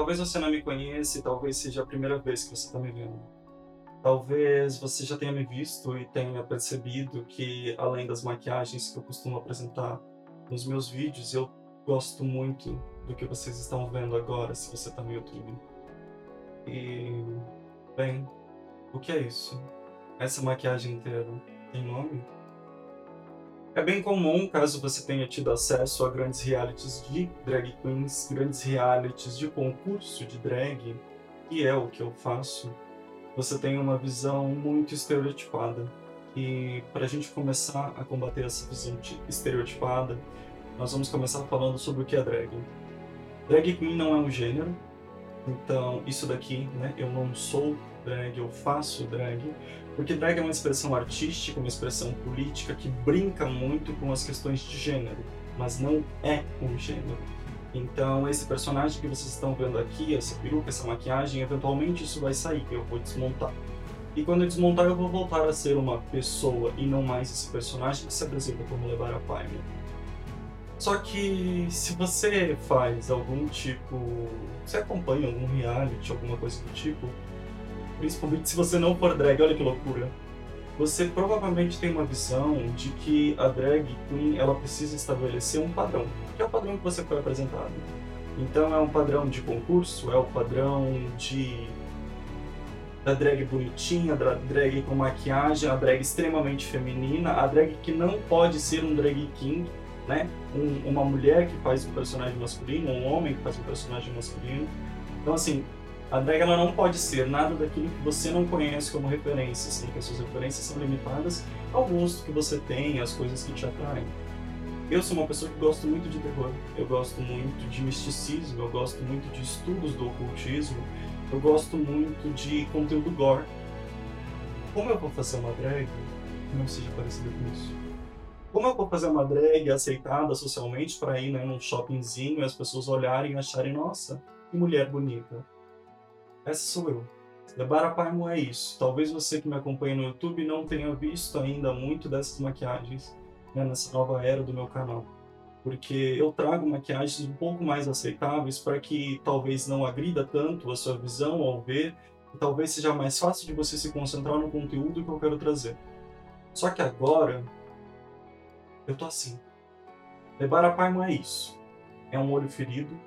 Talvez você não me conheça talvez seja a primeira vez que você está me vendo. Talvez você já tenha me visto e tenha percebido que, além das maquiagens que eu costumo apresentar nos meus vídeos, eu gosto muito do que vocês estão vendo agora, se você está no YouTube. E, bem, o que é isso? Essa maquiagem inteira tem nome? É bem comum, caso você tenha tido acesso a grandes realities de drag queens, grandes realities de concurso de drag, que é o que eu faço, você tem uma visão muito estereotipada. E para a gente começar a combater essa visão estereotipada, nós vamos começar falando sobre o que é drag. Drag queen não é um gênero, então isso daqui, né, eu não sou drag, eu faço drag, porque drag é uma expressão artística, uma expressão política que brinca muito com as questões de gênero, mas não é um gênero. Então, esse personagem que vocês estão vendo aqui, essa peruca, essa maquiagem, eventualmente isso vai sair, eu vou desmontar. E quando eu desmontar, eu vou voltar a ser uma pessoa e não mais esse personagem que se apresenta como Levar a Paimon. Só que se você faz algum tipo. Você acompanha algum reality, alguma coisa do tipo, principalmente se você não for drag, olha que loucura você provavelmente tem uma visão de que a drag queen ela precisa estabelecer um padrão, que é o padrão que você foi apresentado. Então é um padrão de concurso, é o padrão de da drag bonitinha, da drag com maquiagem, a drag extremamente feminina, a drag que não pode ser um drag king, né? Um, uma mulher que faz um personagem masculino, um homem que faz um personagem masculino. Então assim, a drag ela não pode ser nada daquilo que você não conhece como referência, sendo que as suas referências são limitadas ao gosto que você tem, às coisas que te atraem. Eu sou uma pessoa que gosto muito de terror, eu gosto muito de misticismo, eu gosto muito de estudos do ocultismo, eu gosto muito de conteúdo gore. Como eu vou fazer uma drag que não seja parecida com isso? Como eu vou fazer uma drag aceitada socialmente para ir né, num shoppingzinho e as pessoas olharem e acharem, nossa, que mulher bonita? Essa sou eu. Debara Paimo é isso. Talvez você que me acompanha no YouTube não tenha visto ainda muito dessas maquiagens né, nessa nova era do meu canal. Porque eu trago maquiagens um pouco mais aceitáveis para que talvez não agrida tanto a sua visão ao ver e talvez seja mais fácil de você se concentrar no conteúdo que eu quero trazer. Só que agora eu tô assim. Debara Paimo é isso. É um olho ferido,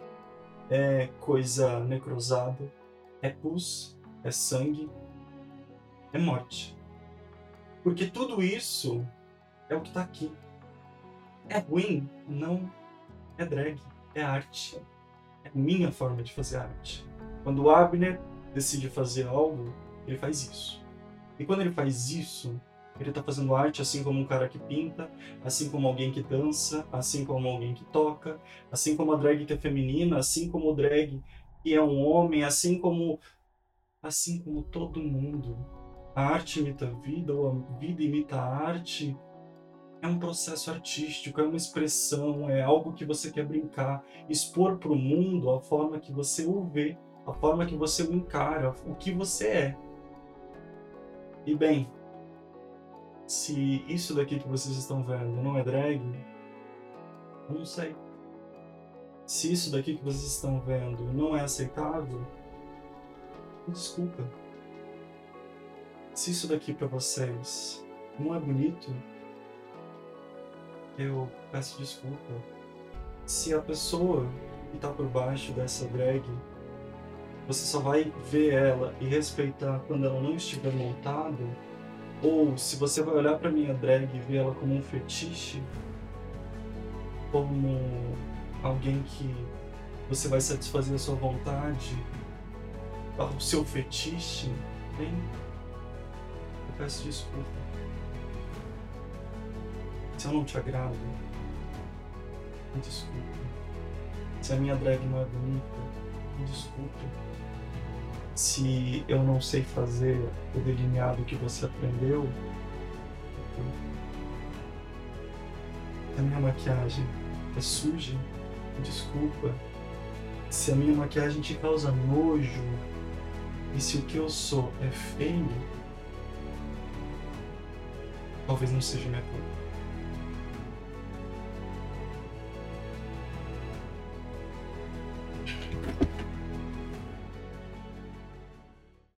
é coisa necrosada, é pus, é sangue, é morte. Porque tudo isso é o que está aqui. É ruim? Não. É drag, é arte. É minha forma de fazer arte. Quando o Abner decide fazer algo, ele faz isso. E quando ele faz isso, ele está fazendo arte assim como um cara que pinta, assim como alguém que dança, assim como alguém que toca, assim como a drag que é feminina, assim como o drag que é um homem, assim como assim como todo mundo. A arte imita a vida ou a vida imita a arte. É um processo artístico, é uma expressão, é algo que você quer brincar, expor para o mundo a forma que você o vê, a forma que você o encara, o que você é. E bem, se isso daqui que vocês estão vendo não é drag, eu não sei. Se isso daqui que vocês estão vendo não é aceitável, desculpa. Se isso daqui para vocês não é bonito, eu peço desculpa. Se a pessoa que tá por baixo dessa drag, você só vai ver ela e respeitar quando ela não estiver montada, ou se você vai olhar para minha drag e ver ela como um fetiche, como alguém que você vai satisfazer a sua vontade, o seu fetiche, bem, eu peço desculpa. Se eu não te agrado, me desculpe. Se a minha drag não é bonita, me desculpe. Se eu não sei fazer o delineado que você aprendeu, a minha maquiagem é suja, desculpa. Se a minha maquiagem te causa nojo, e se o que eu sou é feio, talvez não seja minha culpa.